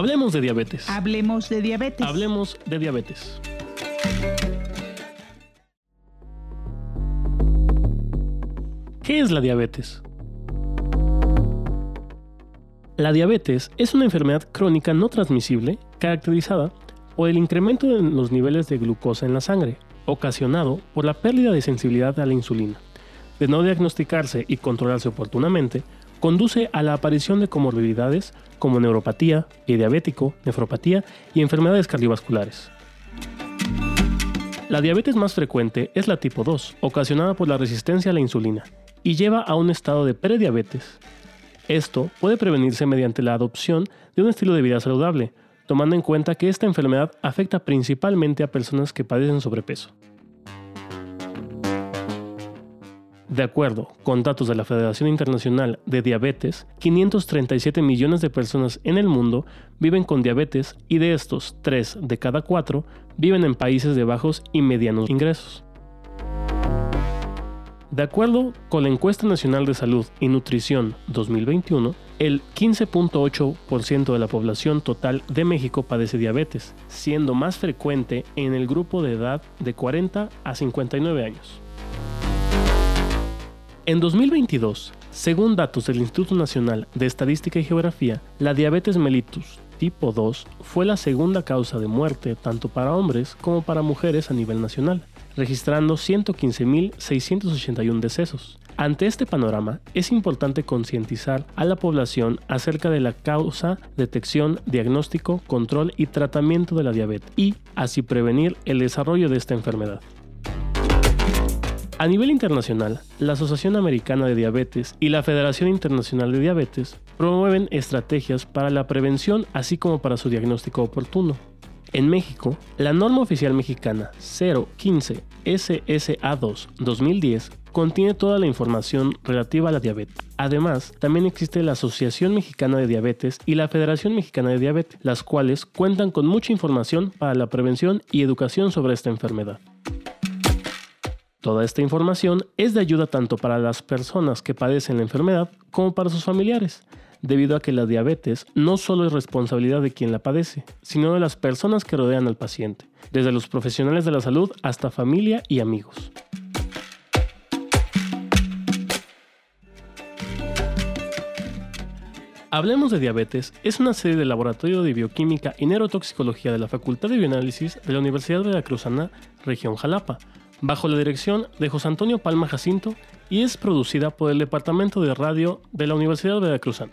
Hablemos de diabetes. Hablemos de diabetes. Hablemos de diabetes. ¿Qué es la diabetes? La diabetes es una enfermedad crónica no transmisible caracterizada por el incremento en los niveles de glucosa en la sangre, ocasionado por la pérdida de sensibilidad a la insulina. De no diagnosticarse y controlarse oportunamente, conduce a la aparición de comorbilidades como neuropatía, pie diabético, nefropatía y enfermedades cardiovasculares. La diabetes más frecuente es la tipo 2, ocasionada por la resistencia a la insulina, y lleva a un estado de prediabetes. Esto puede prevenirse mediante la adopción de un estilo de vida saludable, tomando en cuenta que esta enfermedad afecta principalmente a personas que padecen sobrepeso. De acuerdo con datos de la Federación Internacional de Diabetes, 537 millones de personas en el mundo viven con diabetes y de estos, 3 de cada 4 viven en países de bajos y medianos ingresos. De acuerdo con la Encuesta Nacional de Salud y Nutrición 2021, el 15.8% de la población total de México padece diabetes, siendo más frecuente en el grupo de edad de 40 a 59 años. En 2022, según datos del Instituto Nacional de Estadística y Geografía, la diabetes mellitus tipo 2 fue la segunda causa de muerte tanto para hombres como para mujeres a nivel nacional, registrando 115.681 decesos. Ante este panorama, es importante concientizar a la población acerca de la causa, detección, diagnóstico, control y tratamiento de la diabetes y así prevenir el desarrollo de esta enfermedad. A nivel internacional, la Asociación Americana de Diabetes y la Federación Internacional de Diabetes promueven estrategias para la prevención así como para su diagnóstico oportuno. En México, la norma oficial mexicana 015 SSA2 2010 contiene toda la información relativa a la diabetes. Además, también existe la Asociación Mexicana de Diabetes y la Federación Mexicana de Diabetes, las cuales cuentan con mucha información para la prevención y educación sobre esta enfermedad. Toda esta información es de ayuda tanto para las personas que padecen la enfermedad como para sus familiares, debido a que la diabetes no solo es responsabilidad de quien la padece, sino de las personas que rodean al paciente, desde los profesionales de la salud hasta familia y amigos. Hablemos de Diabetes es una serie de Laboratorio de Bioquímica y Neurotoxicología de la Facultad de Bioanálisis de la Universidad Veracruzana, región Jalapa, bajo la dirección de José Antonio Palma Jacinto y es producida por el Departamento de Radio de la Universidad Veracruzana.